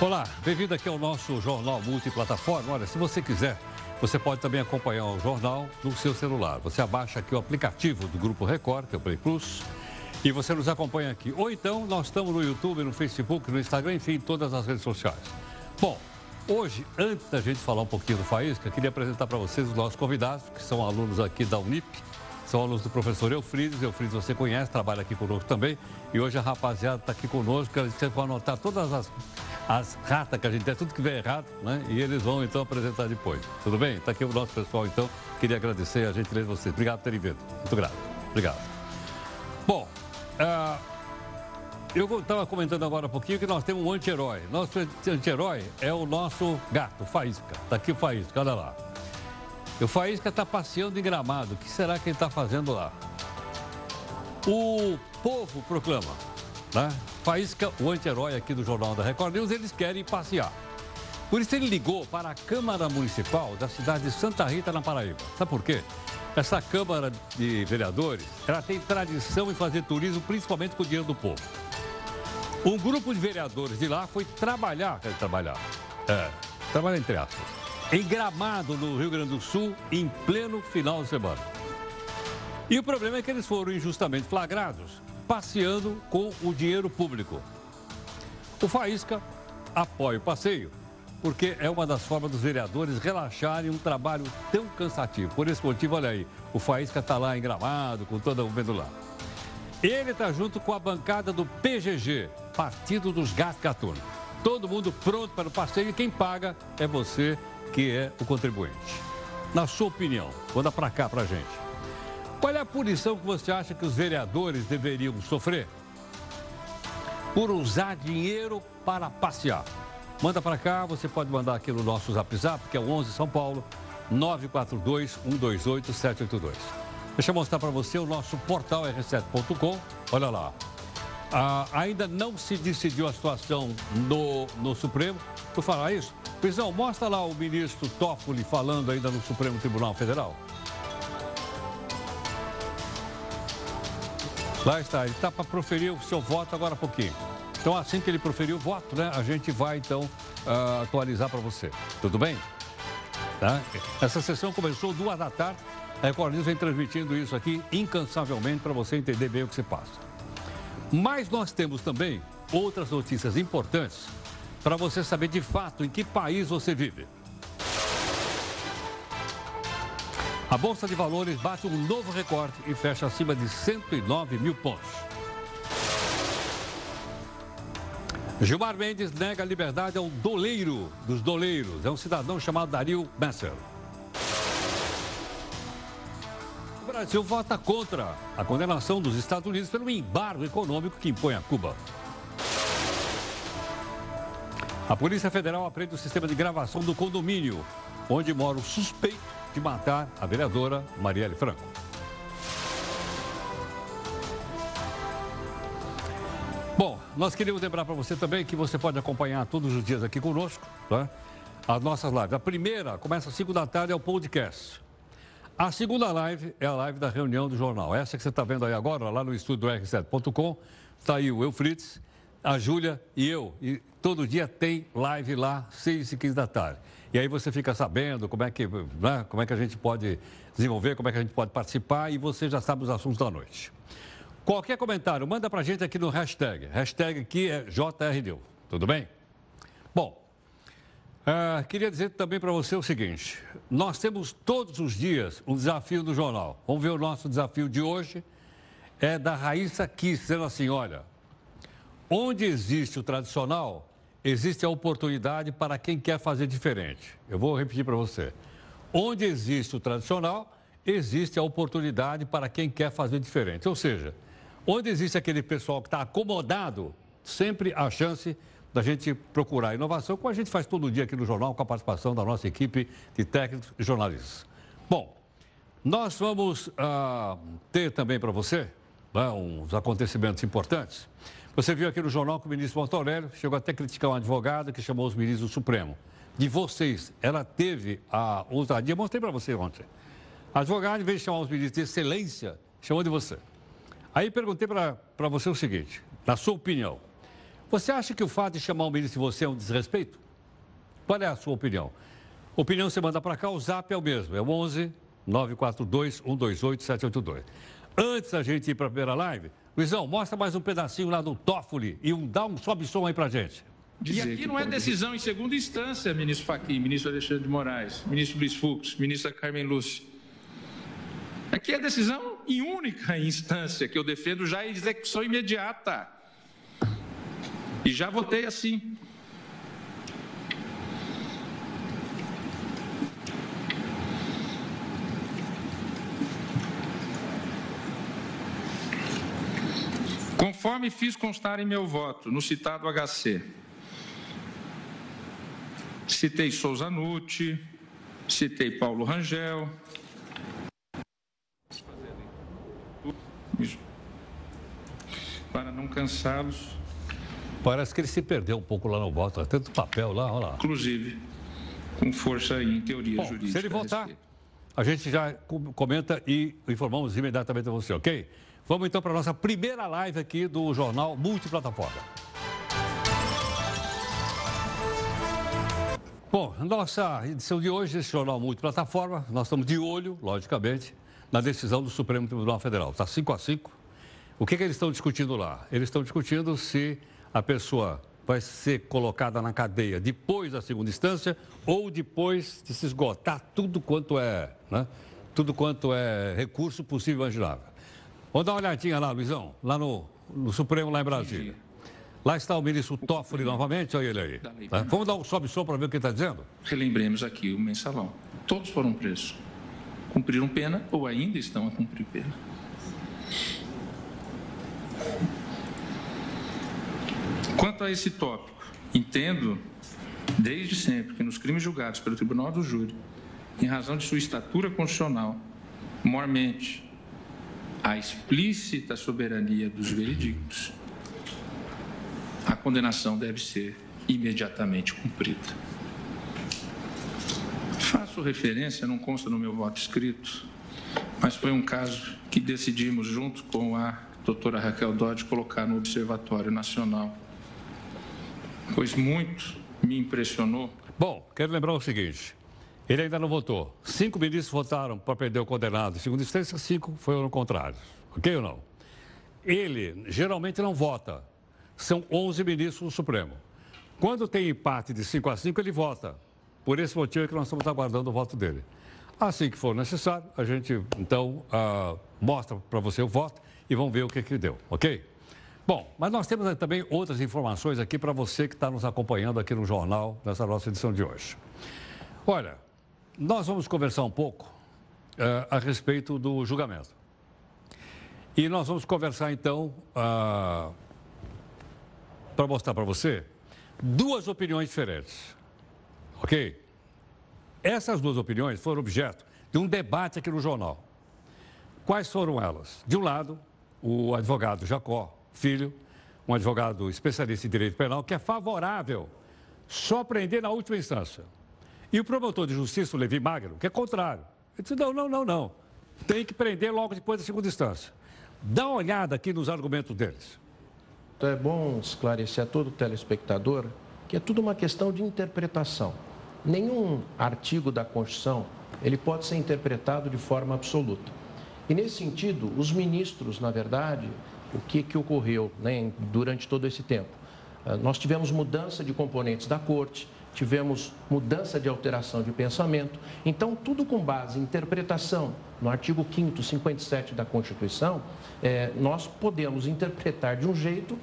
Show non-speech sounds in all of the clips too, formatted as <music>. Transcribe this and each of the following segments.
Olá, bem-vindo aqui ao nosso Jornal Multiplataforma. Olha, se você quiser, você pode também acompanhar o jornal no seu celular. Você abaixa aqui o aplicativo do Grupo Record, que é o Play Plus, e você nos acompanha aqui. Ou então, nós estamos no YouTube, no Facebook, no Instagram, enfim, em todas as redes sociais. Bom, hoje, antes da gente falar um pouquinho do Faísca, queria apresentar para vocês os nossos convidados, que são alunos aqui da Unip, são alunos do professor Eufrides. Eufrides você conhece, trabalha aqui conosco também. E hoje a rapaziada está aqui conosco, você vai anotar todas as, as ratas que a gente tem, tudo que vem errado, né? E eles vão então apresentar depois. Tudo bem? Está aqui o nosso pessoal, então. Queria agradecer a gentileza de vocês. Obrigado por terem vindo. Muito grato. Obrigado. Bom, uh, eu estava comentando agora um pouquinho que nós temos um anti-herói. Nosso anti-herói é o nosso gato, Faísca. Está aqui o Faísca, olha lá. O Faísca está passeando em gramado. O que será que ele está fazendo lá? O povo proclama, né? Faísca, o anti-herói aqui do Jornal da Record News, eles querem passear. Por isso ele ligou para a Câmara Municipal da cidade de Santa Rita, na Paraíba. Sabe por quê? Essa Câmara de Vereadores, ela tem tradição em fazer turismo, principalmente com o dinheiro do povo. Um grupo de vereadores de lá foi trabalhar, quer trabalhar, é, trabalhar entre aspas, em Gramado, no Rio Grande do Sul, em pleno final de semana. E o problema é que eles foram injustamente flagrados passeando com o dinheiro público. O Faísca apoia o passeio, porque é uma das formas dos vereadores relaxarem um trabalho tão cansativo. Por esse motivo, olha aí, o Faísca está lá em Gramado, com todo o vendo lá. Ele está junto com a bancada do PGG, Partido dos Gatos Gatunos. Todo mundo pronto para o passeio e quem paga é você que é o contribuinte. Na sua opinião, manda para cá para gente. Qual é a punição que você acha que os vereadores deveriam sofrer? Por usar dinheiro para passear. Manda para cá, você pode mandar aqui no nosso Zap Zap, que é o 11 São Paulo, 942 128 782. Deixa eu mostrar para você o nosso portal r7.com. Olha lá. Ah, ainda não se decidiu a situação no, no Supremo. Por falar isso, Prisão, mostra lá o ministro Toffoli falando ainda no Supremo Tribunal Federal. Lá está, ele está para proferir o seu voto agora há pouquinho. Então, assim que ele proferir o voto, né, a gente vai, então, uh, atualizar para você. Tudo bem? Tá? Essa sessão começou duas da tarde. A Record News vem transmitindo isso aqui incansavelmente para você entender bem o que se passa. Mas nós temos também outras notícias importantes para você saber de fato em que país você vive. A Bolsa de Valores bate um novo recorde e fecha acima de 109 mil pontos. Gilmar Mendes nega liberdade ao doleiro dos doleiros. É um cidadão chamado Dario Messer. Brasil vota contra a condenação dos Estados Unidos pelo embargo econômico que impõe a Cuba. A Polícia Federal aprende o sistema de gravação do condomínio, onde mora o suspeito de matar a vereadora Marielle Franco. Bom, nós queríamos lembrar para você também que você pode acompanhar todos os dias aqui conosco, tá? As nossas lives. A primeira começa às 5 da tarde, é o podcast. A segunda live é a live da reunião do jornal. Essa que você está vendo aí agora, lá no estúdio do R7.com. Está aí o Eufrites, a Júlia e eu. E todo dia tem live lá, 6 e 15 da tarde. E aí você fica sabendo como é que, né, como é que a gente pode desenvolver, como é que a gente pode participar e você já sabe os assuntos da noite. Qualquer comentário, manda para a gente aqui no hashtag. Hashtag aqui é JRDeu. Tudo bem? Bom, uh, queria dizer também para você o seguinte: nós temos todos os dias um desafio do jornal. Vamos ver o nosso desafio de hoje. É da Raíssa Kiss, dizendo assim: olha, onde existe o tradicional, existe a oportunidade para quem quer fazer diferente. Eu vou repetir para você. Onde existe o tradicional, existe a oportunidade para quem quer fazer diferente. Ou seja, onde existe aquele pessoal que está acomodado, sempre há chance da gente procurar inovação, como a gente faz todo dia aqui no jornal, com a participação da nossa equipe de técnicos e jornalistas. Bom, nós vamos uh, ter também para você né, uns acontecimentos importantes. Você viu aqui no jornal que o ministro Marco Aurélio chegou até a criticar um advogado que chamou os ministros do Supremo. De vocês, ela teve a ousadia, mostrei para você ontem. A advogada, em vez de chamar os ministros de excelência, chamou de você. Aí perguntei para você o seguinte, na sua opinião, Você acha que o fato de chamar o ministro de você é um desrespeito? Qual é a sua opinião? Opinião você manda para cá, o zap é o mesmo, é o 11 942 128 782. Antes da gente ir para a primeira live, Luizão, mostra mais um pedacinho lá do Toffoli e um, dá um sobe som aí para gente. E aqui não é decisão em segunda instância, ministro Fachin, ministro Alexandre de Moraes, ministro Luiz Fux, ministra Carmen Lúcia. Aqui é decisão em única instância, que eu defendo já em execução imediata. E já votei assim. Conforme fiz constar em meu voto no citado HC, citei Souza Nutti, citei Paulo Rangel. Para não cansá-los. Parece que ele se perdeu um pouco lá no voto, tanto papel lá, olha lá. Inclusive, com força em teoria Bom, jurídica. Se ele votar, a gente já comenta e informamos imediatamente a você, ok? Vamos então para a nossa primeira live aqui do Jornal Multiplataforma. Bom, nossa edição de hoje desse Jornal Multiplataforma, nós estamos de olho, logicamente, na decisão do Supremo Tribunal Federal. Está 5 a 5. O que, que eles estão discutindo lá? Eles estão discutindo se a pessoa vai ser colocada na cadeia depois da segunda instância ou depois de se esgotar tudo quanto é, né? tudo quanto é recurso possível e imaginável. Vamos dar uma olhadinha lá, Luizão, lá no, no Supremo, lá em Brasília. Lá está o ministro Toffoli novamente, olha ele aí. Tá? Vamos dar um sobe-som para ver o que ele está dizendo? Relembremos aqui o mensalão. Todos foram presos. Cumpriram pena ou ainda estão a cumprir pena. Quanto a esse tópico, entendo desde sempre que nos crimes julgados pelo Tribunal do Júri, em razão de sua estatura constitucional, mormente a explícita soberania dos veredictos, a condenação deve ser imediatamente cumprida. Faço referência, não consta no meu voto escrito, mas foi um caso que decidimos, junto com a doutora Raquel Dodge, colocar no Observatório Nacional, pois muito me impressionou. Bom, quero lembrar o seguinte: ele ainda não votou. Cinco ministros votaram para perder o condenado. Segundo instância, cinco foram contrários. Ok ou não? Ele geralmente não vota. São 11 ministros do Supremo. Quando tem empate de 5 a 5, ele vota. Por esse motivo é que nós estamos aguardando o voto dele. Assim que for necessário, a gente então uh, mostra para você o voto e vamos ver o que, que deu, ok? Bom, mas nós temos também outras informações aqui para você que está nos acompanhando aqui no jornal, nessa nossa edição de hoje. Olha, nós vamos conversar um pouco uh, a respeito do julgamento. E nós vamos conversar então, uh, para mostrar para você, duas opiniões diferentes. Ok? Essas duas opiniões foram objeto de um debate aqui no jornal. Quais foram elas? De um lado, o advogado Jacó Filho, um advogado especialista em direito penal, que é favorável só prender na última instância. E o promotor de justiça, o Levi Magno, que é contrário. Ele disse: não, não, não, não. Tem que prender logo depois da segunda instância. Dá uma olhada aqui nos argumentos deles. É bom esclarecer a todo telespectador que é tudo uma questão de interpretação. Nenhum artigo da Constituição ele pode ser interpretado de forma absoluta. E nesse sentido, os ministros, na verdade, o que, que ocorreu né, durante todo esse tempo? Ah, nós tivemos mudança de componentes da corte, tivemos mudança de alteração de pensamento. Então, tudo com base em interpretação, no artigo 5 57 da Constituição, é, nós podemos interpretar de um jeito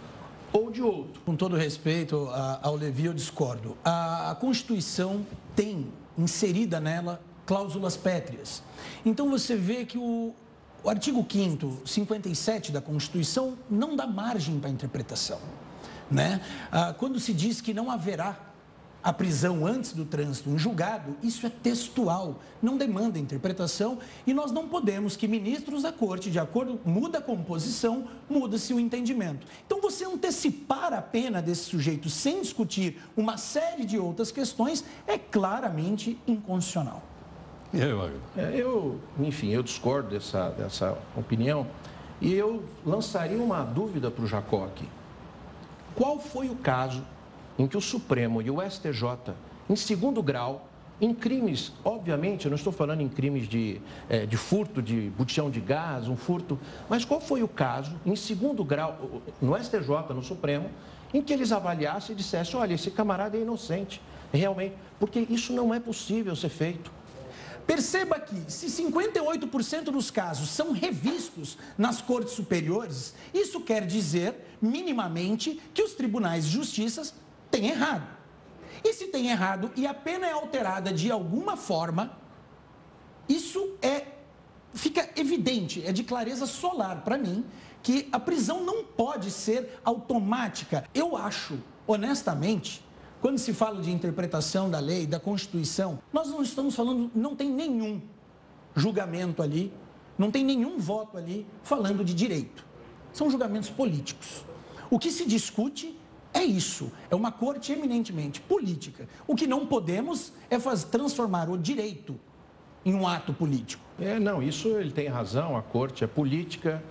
ou de outro. Com todo respeito ao Levi, eu discordo. A, a Constituição tem inserida nela cláusulas pétreas. Então, você vê que o, o artigo 5 57 da Constituição não dá margem para interpretação. Né? Ah, quando se diz que não haverá a prisão antes do trânsito em julgado, isso é textual, não demanda interpretação e nós não podemos que ministros da corte, de acordo, muda a composição, muda-se o entendimento. Então, você antecipar a pena desse sujeito sem discutir uma série de outras questões é claramente inconstitucional. E aí, é, eu, enfim, eu discordo dessa, dessa opinião e eu lançaria uma dúvida para o Jacó aqui. Qual foi o caso em que o Supremo e o STJ, em segundo grau, em crimes, obviamente, eu não estou falando em crimes de, é, de furto de botijão de gás, um furto, mas qual foi o caso, em segundo grau, no STJ, no Supremo, em que eles avaliassem e dissessem, olha, esse camarada é inocente, realmente, porque isso não é possível ser feito. Perceba que, se 58% dos casos são revistos nas cortes superiores, isso quer dizer, minimamente, que os tribunais de justiça têm errado. E se tem errado e a pena é alterada de alguma forma, isso é fica evidente, é de clareza solar para mim que a prisão não pode ser automática. Eu acho, honestamente, quando se fala de interpretação da lei, da Constituição, nós não estamos falando, não tem nenhum julgamento ali, não tem nenhum voto ali falando de direito. São julgamentos políticos. O que se discute é isso, é uma corte eminentemente política. O que não podemos é fazer, transformar o direito em um ato político. É, não, isso ele tem razão, a corte é política,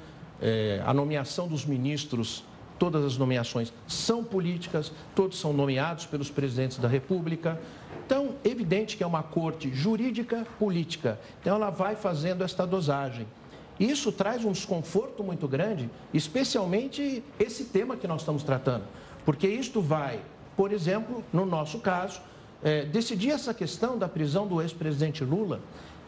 é, a nomeação dos ministros, todas as nomeações são políticas, todos são nomeados pelos presidentes da República. Então, evidente que é uma corte jurídica política. Então, ela vai fazendo esta dosagem. Isso traz um desconforto muito grande, especialmente esse tema que nós estamos tratando. Porque isto vai, por exemplo, no nosso caso, é, decidir essa questão da prisão do ex-presidente Lula.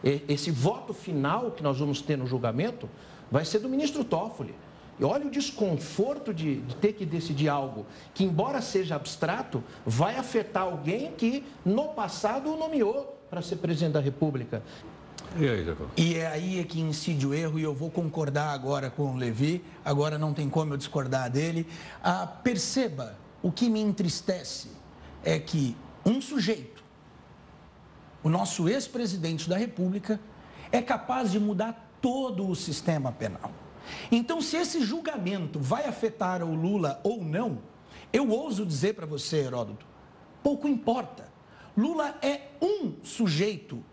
Esse voto final que nós vamos ter no julgamento vai ser do ministro Toffoli. E olha o desconforto de, de, ter que decidir algo que, embora seja abstrato, vai afetar alguém que no passado o nomeou para ser presidente da República. E aí, E é aí que incide o erro, e eu vou concordar agora com o Levi, agora não tem como eu discordar dele. Ah, perceba, o que me entristece é que um sujeito, o nosso ex-presidente da República, é capaz de mudar todo o sistema penal. Então, se esse julgamento vai afetar o Lula ou não, eu ouso dizer para você, Heródoto, pouco importa. Lula é um sujeito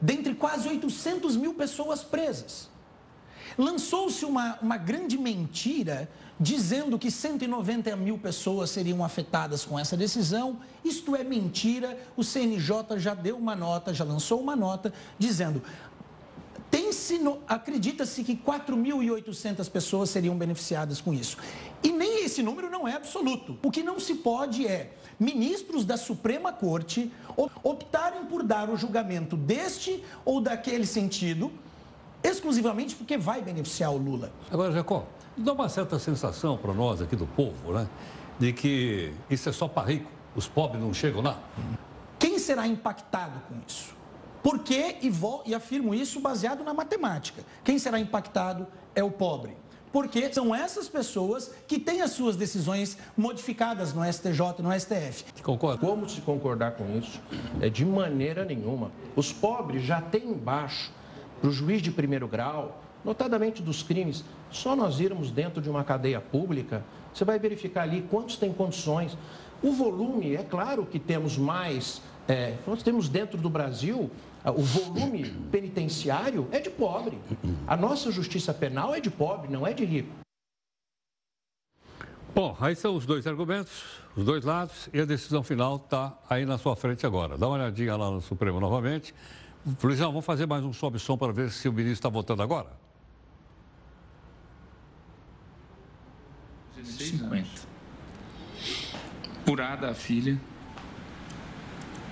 dentre quase 800 mil pessoas presas. Lançou-se uma, uma grande mentira dizendo que 190 mil pessoas seriam afetadas com essa decisão. Isto é mentira. O CNJ já deu uma nota, já lançou uma nota dizendo. Acredita-se que 4.800 pessoas seriam beneficiadas com isso. E nem esse número não é absoluto. O que não se pode é ministros da Suprema Corte optarem por dar o julgamento deste ou daquele sentido, exclusivamente porque vai beneficiar o Lula. Agora, Jacó, dá uma certa sensação para nós aqui do povo, né? De que isso é só para rico, os pobres não chegam lá. Quem será impactado com isso? Por quê? E, vou, e afirmo isso baseado na matemática. Quem será impactado é o pobre porque são essas pessoas que têm as suas decisões modificadas no STJ e no STF. Concordo. Como se concordar com isso? É de maneira nenhuma. Os pobres já têm embaixo, para o juiz de primeiro grau, notadamente dos crimes, só nós irmos dentro de uma cadeia pública, você vai verificar ali quantos têm condições. O volume, é claro que temos mais, é, nós temos dentro do Brasil o volume penitenciário é de pobre. A nossa justiça penal é de pobre, não é de rico. Bom, aí são os dois argumentos, os dois lados, e a decisão final está aí na sua frente agora. Dá uma olhadinha lá no Supremo novamente. Luizão, vamos fazer mais um sobe-som para ver se o ministro está votando agora? 50. Curada a filha,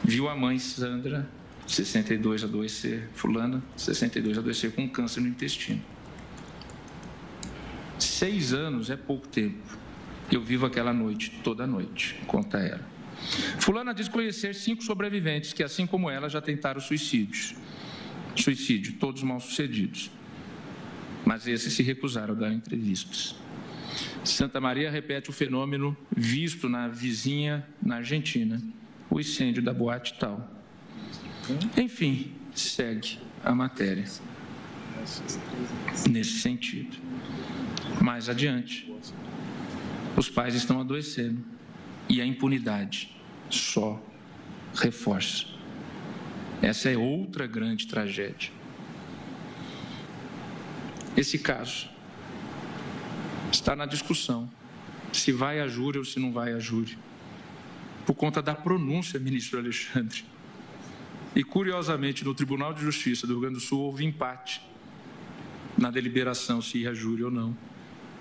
viu a mãe Sandra 62 adoecer, fulana, 62 adoecer com câncer no intestino. Seis anos é pouco tempo. Eu vivo aquela noite, toda noite, conta ela. Fulana diz conhecer cinco sobreviventes que, assim como ela, já tentaram suicídios. Suicídio, todos mal sucedidos. Mas esses se recusaram a dar entrevistas. Santa Maria repete o fenômeno visto na vizinha, na Argentina, o incêndio da boate tal. Enfim, segue a matéria nesse sentido. Mais adiante, os pais estão adoecendo e a impunidade só reforça. Essa é outra grande tragédia. Esse caso está na discussão se vai a júri ou se não vai a júri, por conta da pronúncia, ministro Alexandre. E, curiosamente, no Tribunal de Justiça do Rio Grande do Sul houve empate na deliberação se ia júri ou não.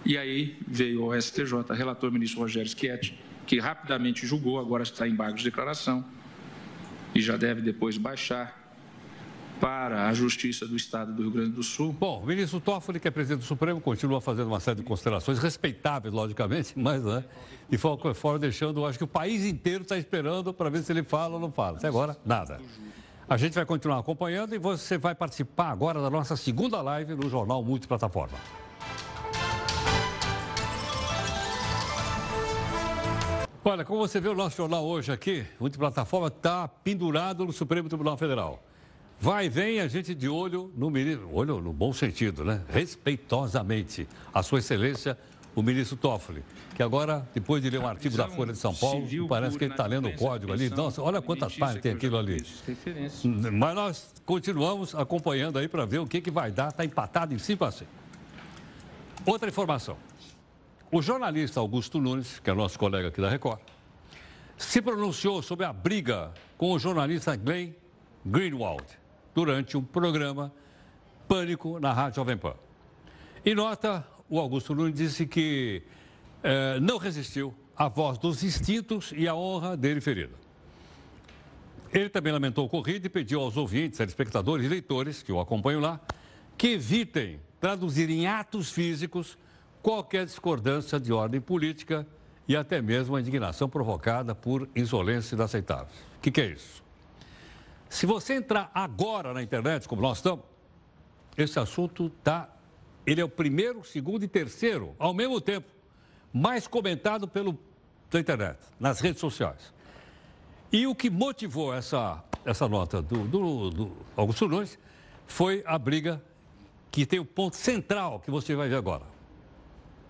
E aí veio o STJ, relator ministro Rogério Schietti, que rapidamente julgou, agora está em bagos de declaração, e já deve depois baixar para a Justiça do Estado do Rio Grande do Sul. Bom, o ministro Toffoli, que é presidente do Supremo, continua fazendo uma série de considerações respeitáveis, logicamente, <laughs> mas, né, de qualquer forma, deixando, acho que o país inteiro está esperando para ver se ele fala ou não fala. Até agora, nada. A gente vai continuar acompanhando e você vai participar agora da nossa segunda live no Jornal Multiplataforma. Olha, como você vê o nosso jornal hoje aqui, multiplataforma está pendurado no Supremo Tribunal Federal. Vai e vem a gente de olho no ministro, olho no bom sentido, né? Respeitosamente, a sua excelência, o ministro Toffoli, que agora, depois de ler um artigo da Folha de São Paulo, parece que ele está lendo o código ali. Nossa, olha quantas páginas tem aquilo ali. Mas nós continuamos acompanhando aí para ver o que, que vai dar. Está empatado em 5 a 5. Outra informação. O jornalista Augusto Nunes, que é nosso colega aqui da Record, se pronunciou sobre a briga com o jornalista Glenn Greenwald durante um programa Pânico na Rádio Jovem Pan. Em nota, o Augusto Nunes disse que eh, não resistiu à voz dos instintos e à honra dele ferida. Ele também lamentou o ocorrido e pediu aos ouvintes, telespectadores e leitores que o acompanham lá, que evitem traduzir em atos físicos qualquer discordância de ordem política e até mesmo a indignação provocada por insolência inaceitável. O que, que é isso? Se você entrar agora na internet, como nós estamos, esse assunto está. Ele é o primeiro, segundo e terceiro, ao mesmo tempo, mais comentado pelo, pela internet, nas redes sociais. E o que motivou essa, essa nota do, do, do Augusto Nunes foi a briga que tem o ponto central que você vai ver agora.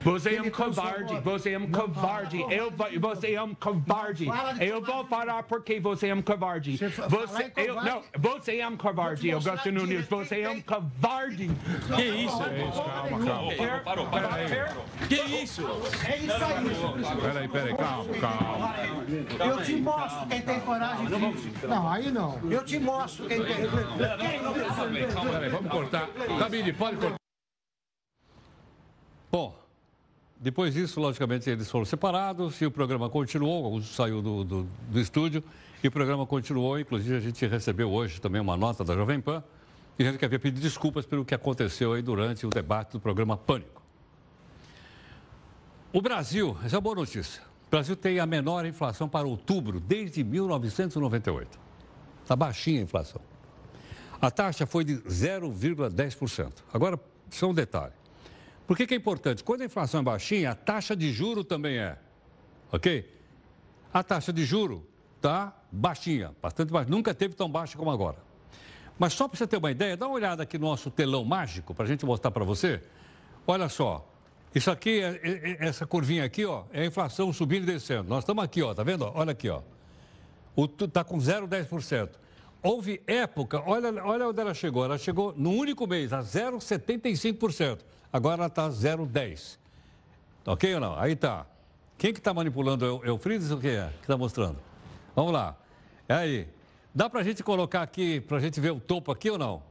Você é um covarde, você é um covarde. Eu, você é um covarde. Eu vou falar porque você é um covarde. Você, eu, não, você é um covarde, Augusto Nunes. Você é um covarde. Que isso? Calma, calma. Parou, parou. Que isso? É isso aí. Peraí, peraí, calma, calma. Eu te mostro quem tem coragem. Não, aí não. Eu te mostro quem tem. Peraí, vamos cortar. Camille, pode cortar. Bom, depois disso, logicamente, eles foram separados e o programa continuou, saiu do, do, do, estúdio e o programa continuou. Inclusive, a gente recebeu hoje também uma nota da Jovem Pan e a gente quer pedir desculpas pelo que aconteceu aí durante o debate do programa Pânico. O Brasil, essa é uma boa notícia, o Brasil tem a menor inflação para outubro desde 1998. Está baixinha a inflação. A taxa foi de 0,10%. Agora, só um detalhe. Por que, que é importante? Quando a inflação é baixinha, a taxa de juro também é. Ok? A taxa de juro está baixinha, bastante baixa. Nunca teve tão baixa como agora. Mas só para você ter uma ideia, dá uma olhada aqui no nosso telão mágico para a gente mostrar para você. Olha só, isso aqui, é, é, é, essa curvinha aqui, ó, é a inflação subindo e descendo. Nós estamos aqui, ó, tá vendo? Olha aqui, ó. Está com 0,10%. Houve época, olha, olha onde ela chegou. Ela chegou no único mês a 0,75% agora está 0,10. Ok ou não? Aí está. Quem que está manipulando? É o Eufrides ou quem é que está mostrando? Vamos lá. É aí. Dá para a gente colocar aqui, para a gente ver o topo aqui ou não?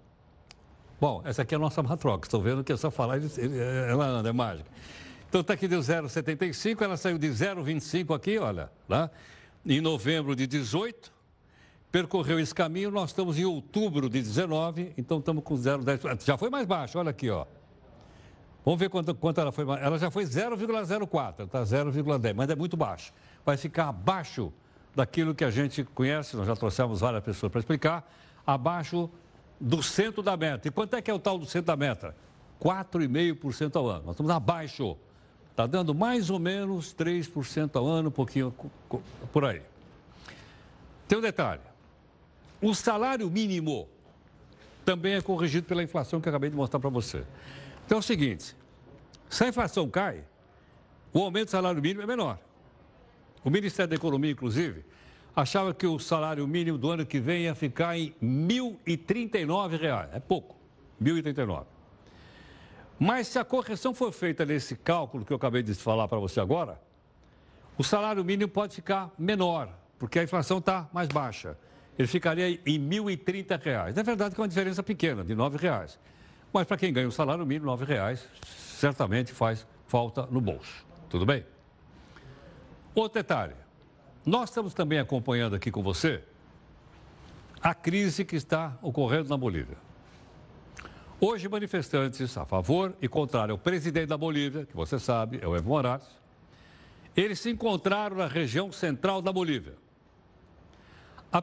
Bom, essa aqui é a nossa matroca. Estão vendo que é só falar, ela anda, é mágica. Então está aqui deu 0,75, ela saiu de 0,25 aqui, olha, lá. Em novembro de 18, percorreu esse caminho, nós estamos em outubro de 19, então estamos com 0,10. Já foi mais baixo, olha aqui, ó. Vamos ver quanto, quanto ela foi. Ela já foi 0,04, está 0,10, mas é muito baixo. Vai ficar abaixo daquilo que a gente conhece, nós já trouxemos várias pessoas para explicar, abaixo do centro da meta. E quanto é que é o tal do centro da meta? 4,5% ao ano. Nós estamos abaixo. Está dando mais ou menos 3% ao ano, um pouquinho por aí. Tem um detalhe. O salário mínimo também é corrigido pela inflação que eu acabei de mostrar para você. Então é o seguinte: se a inflação cai, o aumento do salário mínimo é menor. O Ministério da Economia, inclusive, achava que o salário mínimo do ano que vem ia ficar em R$ 1.039. É pouco, R$ 1.039. Mas se a correção for feita nesse cálculo que eu acabei de falar para você agora, o salário mínimo pode ficar menor, porque a inflação está mais baixa. Ele ficaria em 1.030 reais. É verdade que é uma diferença pequena, de R$ 9,00. Mas para quem ganha o salário mínimo, R$ 9,00, certamente faz falta no bolso. Tudo bem? Outro detalhe. Nós estamos também acompanhando aqui com você a crise que está ocorrendo na Bolívia. Hoje, manifestantes a favor e contrário ao presidente da Bolívia, que você sabe, é o Evo Morales, eles se encontraram na região central da Bolívia.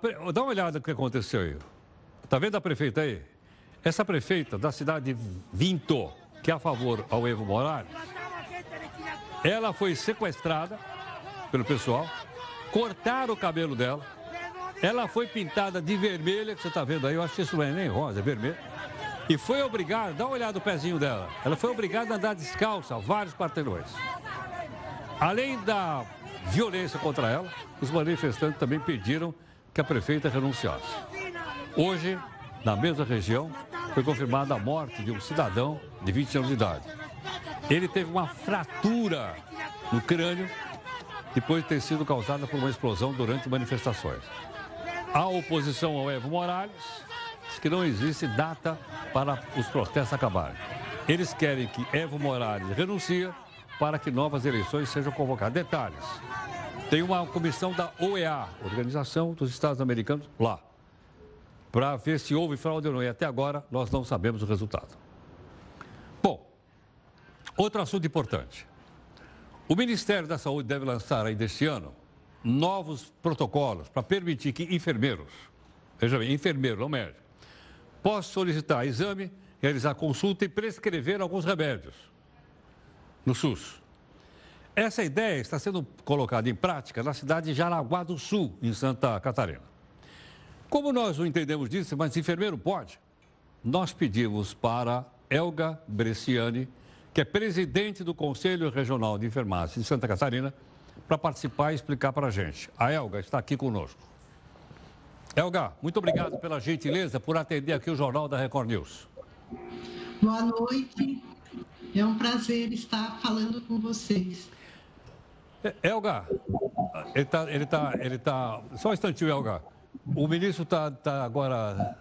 Pre... Dá uma olhada no que aconteceu aí. Está vendo a prefeita aí? Essa prefeita da cidade de Vinto, que é a favor ao Evo Morales, ela foi sequestrada pelo pessoal, cortaram o cabelo dela, ela foi pintada de vermelha, que você está vendo aí, eu acho que isso não é nem rosa, é vermelho. E foi obrigada, dá uma olhada no pezinho dela, ela foi obrigada a andar descalça vários quarteirões. Além da violência contra ela, os manifestantes também pediram que a prefeita renunciasse. Hoje, na mesma região, foi confirmada a morte de um cidadão de 20 anos de idade. Ele teve uma fratura no crânio depois de ter sido causada por uma explosão durante manifestações. A oposição ao Evo Morales diz que não existe data para os protestos acabarem. Eles querem que Evo Morales renuncie para que novas eleições sejam convocadas. Detalhes: tem uma comissão da OEA, Organização dos Estados Americanos, lá, para ver se houve fraude ou não. E até agora nós não sabemos o resultado. Bom, outro assunto importante. O Ministério da Saúde deve lançar ainda este ano novos protocolos para permitir que enfermeiros, veja bem, enfermeiro, não médico, possam solicitar exame, realizar consulta e prescrever alguns remédios no SUS. Essa ideia está sendo colocada em prática na cidade de Jaraguá do Sul, em Santa Catarina. Como nós não entendemos disso, mas enfermeiro pode, nós pedimos para Elga Bresciani, que é presidente do Conselho Regional de Enfermagem de Santa Catarina, para participar e explicar para a gente. A Elga está aqui conosco. Elga, muito obrigado pela gentileza por atender aqui o Jornal da Record News. Boa noite. É um prazer estar falando com vocês. É, Elga, ele está. Ele tá, ele tá, só um instantinho, Elga. O ministro está tá agora.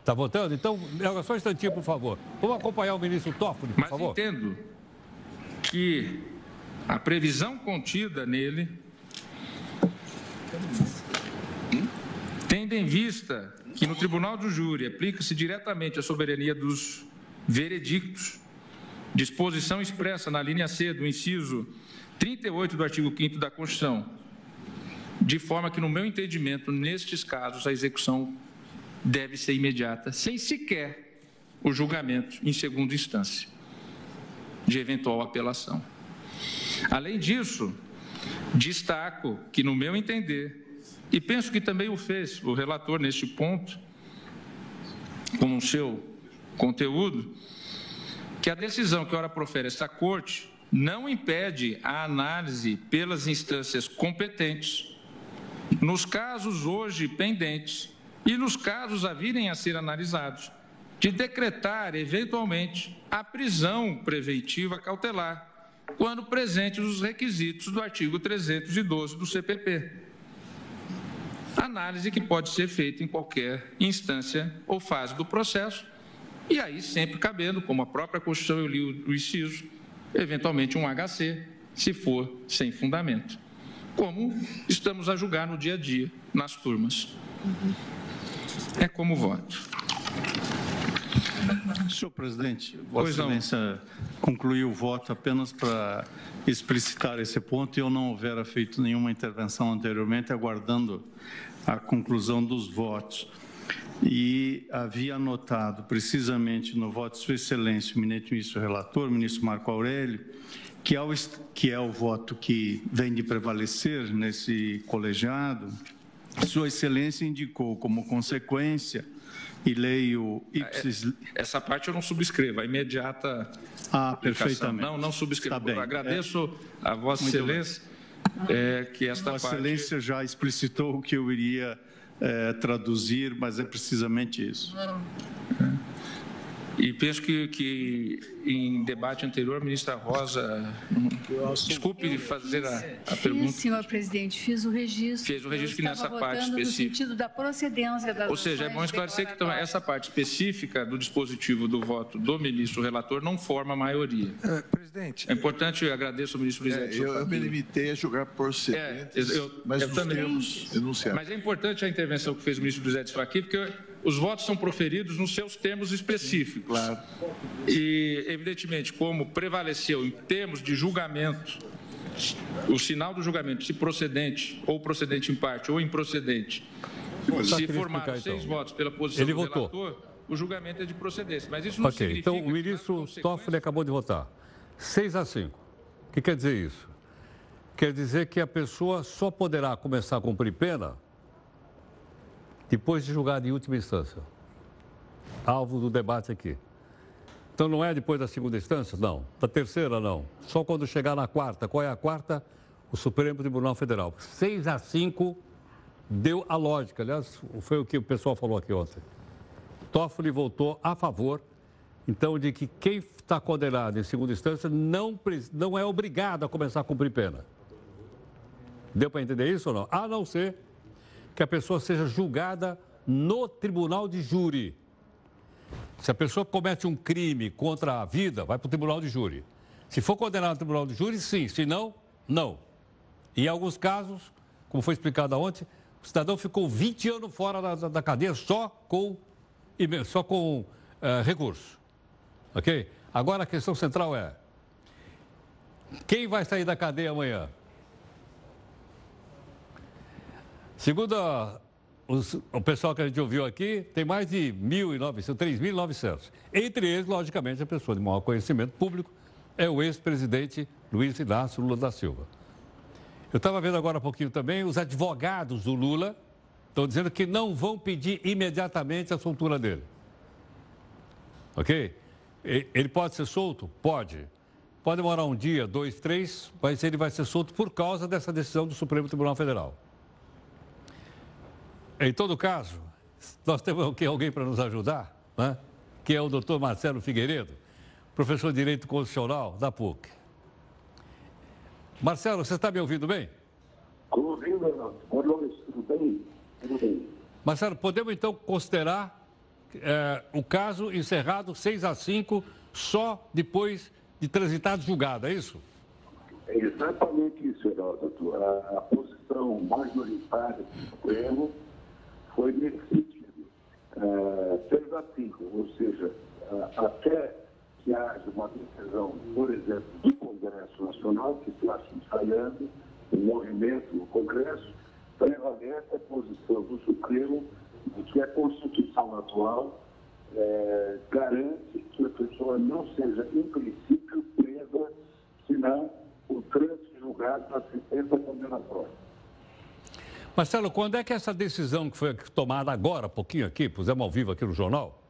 Está votando? Então, só um instantinho, por favor. Vamos acompanhar o ministro Toffoli, por Mas favor. Mas entendo que a previsão contida nele, tendo em vista que no Tribunal do Júri aplica-se diretamente a soberania dos veredictos, disposição expressa na linha C do inciso 38 do artigo 5 da Constituição, de forma que, no meu entendimento, nestes casos, a execução deve ser imediata, sem sequer o julgamento em segunda instância de eventual apelação. Além disso, destaco que, no meu entender, e penso que também o fez o relator neste ponto, com o seu conteúdo, que a decisão que ora profere esta Corte não impede a análise pelas instâncias competentes, nos casos hoje pendentes e nos casos a virem a ser analisados, de decretar, eventualmente, a prisão preventiva cautelar quando presentes os requisitos do artigo 312 do CPP. Análise que pode ser feita em qualquer instância ou fase do processo, e aí sempre cabendo, como a própria Constituição eu li o inciso, eventualmente um HC, se for sem fundamento. Como estamos a julgar no dia a dia, nas turmas. É como voto. Senhor presidente, Vossa Excelência concluiu o voto apenas para explicitar esse ponto e eu não houvera feito nenhuma intervenção anteriormente, aguardando a conclusão dos votos. E havia anotado precisamente no voto de Sua Excelência, o ministro relator, o ministro Marco Aurélio, que é, o, que é o voto que vem de prevalecer nesse colegiado, Sua Excelência indicou como consequência e leio ipsis... É, essa parte eu não subscrevo, a imediata Ah, perfeitamente. Não, não subscrevo. Bem. Agradeço é... a Vossa Muito Excelência é, que esta Vossa parte... Excelência já explicitou o que eu iria é, traduzir, mas é precisamente isso. E penso que, que em debate anterior, a ministra Rosa, desculpe fazer a, a pergunta. Fiz, senhor presidente, fiz o registro. Fez o registro que nessa parte específica. No sentido da procedência da Ou seja, é bom esclarecer que então, essa parte específica do dispositivo do voto do ministro relator não forma a maioria. É, presidente. É importante, eu agradeço ao ministro presidente. É, eu, eu, me limitei a julgar procedentes, é, eu, mas eu nos também, enunciados. Mas é importante a intervenção que fez o ministro presidente aqui, porque os votos são proferidos nos seus termos específicos. Claro. E, evidentemente, como prevaleceu em termos de julgamento, o sinal do julgamento, se procedente, ou procedente em parte, ou improcedente, se formaram seis então. votos pela posição Ele do votou. relator, o julgamento é de procedência. Mas isso não Ok, então o ministro Toffoli acabou de votar. 6 a 5. O que quer dizer isso? Quer dizer que a pessoa só poderá começar a cumprir pena depois de julgado em última instância. Alvo do debate aqui. Então não é depois da segunda instância? Não. Da terceira, não. Só quando chegar na quarta. Qual é a quarta? O Supremo Tribunal Federal. 6 a 5 deu a lógica. Aliás, foi o que o pessoal falou aqui ontem. Toffoli votou a favor, então, de que quem está condenado em segunda instância não, não é obrigado a começar a cumprir pena. Deu para entender isso ou não? A não ser que a pessoa seja julgada no tribunal de júri. Se a pessoa comete um crime contra a vida, vai para o tribunal de júri. Se for condenado no tribunal de júri, sim. Se não, não. E em alguns casos, como foi explicado ontem, o cidadão ficou 20 anos fora da, da cadeia só com, só com uh, recurso. Ok? Agora a questão central é: quem vai sair da cadeia amanhã? Segundo a, os, o pessoal que a gente ouviu aqui, tem mais de 1.900, 3.900. Entre eles, logicamente, a pessoa de maior conhecimento público é o ex-presidente Luiz Inácio Lula da Silva. Eu estava vendo agora há pouquinho também, os advogados do Lula estão dizendo que não vão pedir imediatamente a soltura dele. Ok? Ele pode ser solto? Pode. Pode demorar um dia, dois, três, mas ele vai ser solto por causa dessa decisão do Supremo Tribunal Federal. Em todo caso, nós temos aqui alguém para nos ajudar, né? que é o doutor Marcelo Figueiredo, professor de Direito Constitucional da PUC. Marcelo, você está me ouvindo bem? Estou ouvindo, noite, tudo bem? Tudo bem. Marcelo, podemos então considerar é, o caso encerrado 6 a 5 só depois de transitado julgado, é isso? É exatamente isso, Heródoto. A, a posição majoritária do Supremo foi nesse sentido. Uh, 6 a 5, ou seja, uh, até que haja uma decisão, por exemplo, do Congresso Nacional, que está se ensaiando, um movimento no Congresso, prevalece a posição do Supremo de que a Constituição atual é, garante que a pessoa não seja, em princípio, presa, senão o trânsito julgado para sentença condenatória. Marcelo, quando é que essa decisão que foi tomada agora, pouquinho aqui, pusemos ao vivo aqui no jornal,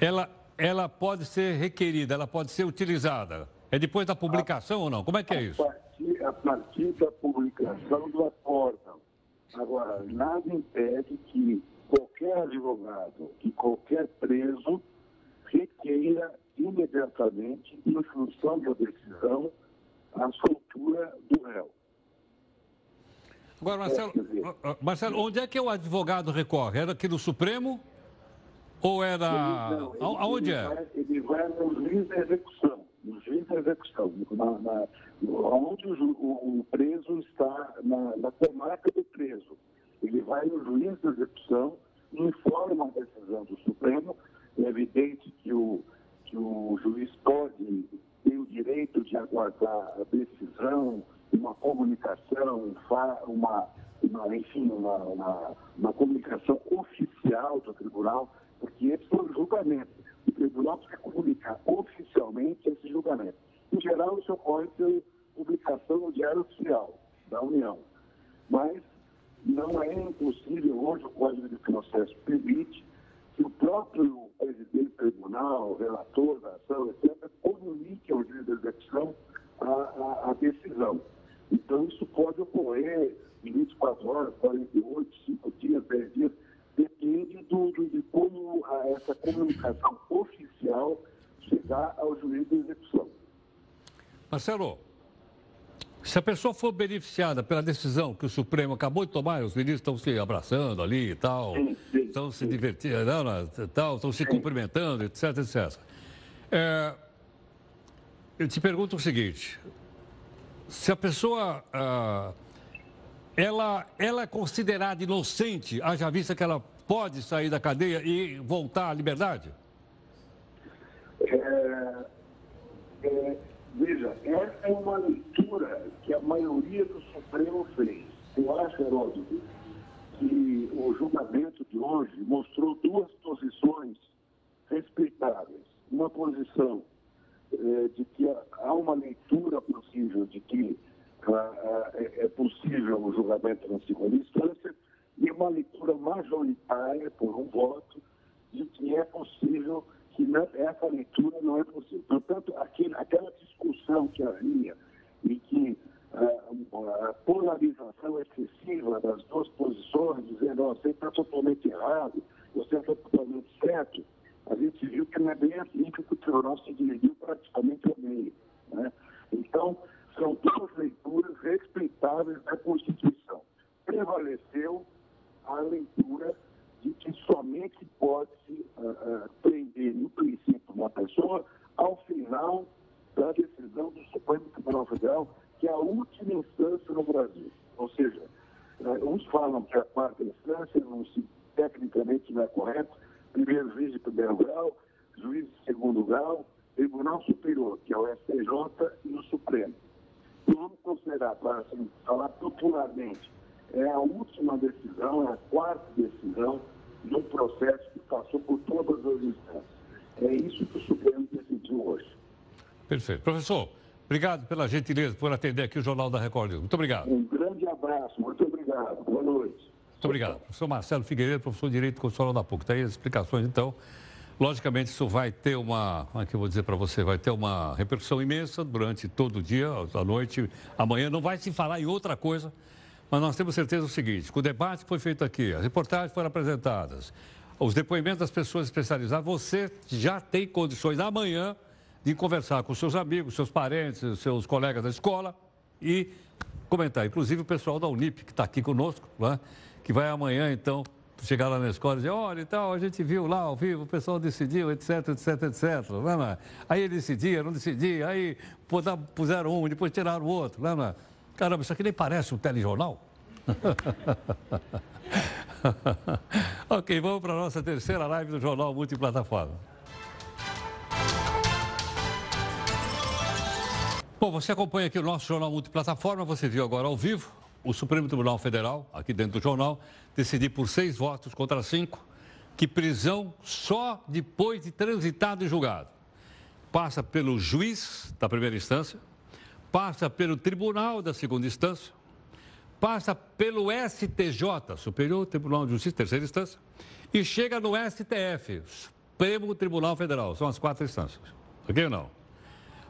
ela, ela pode ser requerida, ela pode ser utilizada? É depois da publicação a, ou não? Como é que é isso? A partir, a partir da publicação do acórdão. Agora, nada impede que qualquer advogado e qualquer preso requeira imediatamente, em função da decisão, a soltura do réu. Agora, Marcelo, é, Marcelo, onde é que o advogado recorre? Era aqui no Supremo? Ou era. Ele, não, ele, Aonde ele é? Vai, ele vai no juiz da execução. No juiz da execução. Na, na, onde o, o, o, preso está, na, na comarca do preso. Ele vai no juiz da execução, informa a decisão do Supremo. É evidente que o, que o juiz pode ter o direito de aguardar a decisão uma comunicação, uma, uma enfim, uma, uma, uma, comunicação oficial do tribunal, porque esse foi o julgamento. O tribunal precisa comunicar oficialmente esse julgamento. Em geral, isso ocorre pela publicação no Diário Oficial da União. Mas não é impossível, hoje o Código de Processo permite que o próprio presidente do tribunal, relator da ação, etc., comunique ao juiz da execução a, a, a decisão. Então, isso pode ocorrer em 24 horas, 48, 5 dias, 10 dias, depende do, de como essa comunicação oficial chegar ao juiz de execução. Marcelo, se a pessoa for beneficiada pela decisão que o Supremo acabou de tomar, os ministros estão se abraçando ali e tal, sim, sim, estão se divertindo, não, não, tal, estão se cumprimentando, etc, etc. É, eu te pergunto o seguinte: se a pessoa ah, ela, ela é considerada inocente, haja vista que ela pode sair da cadeia e voltar à liberdade? É, é, veja, essa é uma leitura que a maioria do Supremo fez. Eu acho, Heródoto, que o julgamento de hoje mostrou duas posições respeitáveis. Uma posição é, de que há uma leitura possível de que ah, ah, é, é possível o julgamento na segunda instância e uma leitura majoritária, por um voto, de que é possível que não, essa leitura não é possível. Portanto, aquele, aquela discussão que havia e que uh, a polarização excessiva das duas posições, dizendo oh, você está totalmente errado, você está totalmente certo, a gente viu que não é bem assim que o tribunal se dividiu praticamente ao meio. Né? Então, são duas leituras respeitáveis da Constituição. Prevaleceu a leitura de que somente pode-se uh, uh, prender, no princípio, uma pessoa ao final da decisão do Supremo Tribunal Federal, que é a última instância no Brasil. Ou seja, uh, uns falam que a quarta instância, não se, tecnicamente não é correto, primeiro juiz de primeiro grau, juiz de segundo grau, Tribunal Superior, que é o STJ, e o Supremo. E vamos considerar, para assim, falar popularmente, é a última decisão, é a quarta decisão de um processo que passou por todas as instâncias. É isso que o Supremo decidiu hoje. Perfeito. Professor, obrigado pela gentileza por atender aqui o Jornal da Record. Muito obrigado. Um grande abraço, muito obrigado. Boa noite. Muito obrigado. Professor Marcelo Figueiredo, professor de Direito Constitucional da PUC. Está aí as explicações, então. Logicamente, isso vai ter uma, como é que eu vou dizer para você, vai ter uma repercussão imensa durante todo o dia, à noite, amanhã. Não vai se falar em outra coisa mas nós temos certeza do seguinte: que o debate foi feito aqui, as reportagens foram apresentadas, os depoimentos das pessoas especializadas, você já tem condições amanhã de conversar com seus amigos, seus parentes, seus colegas da escola e comentar. Inclusive o pessoal da Unip, que está aqui conosco, né? Que vai amanhã, então, chegar lá na escola e dizer, olha, então, a gente viu lá ao vivo, o pessoal decidiu, etc, etc, etc. Né, aí ele decidia, não decidia, aí puseram um, depois tiraram o outro. Né, Caramba, isso aqui nem parece um telejornal. <laughs> ok, vamos para a nossa terceira live do Jornal Multiplataforma. Bom, você acompanha aqui o nosso Jornal Multiplataforma, você viu agora ao vivo o Supremo Tribunal Federal, aqui dentro do jornal, decidir por seis votos contra cinco que prisão só depois de transitado e julgado. Passa pelo juiz da primeira instância, passa pelo tribunal da segunda instância, passa pelo STJ, Superior Tribunal de Justiça, terceira instância, e chega no STF, Supremo Tribunal Federal. São as quatro instâncias. Ok ou não?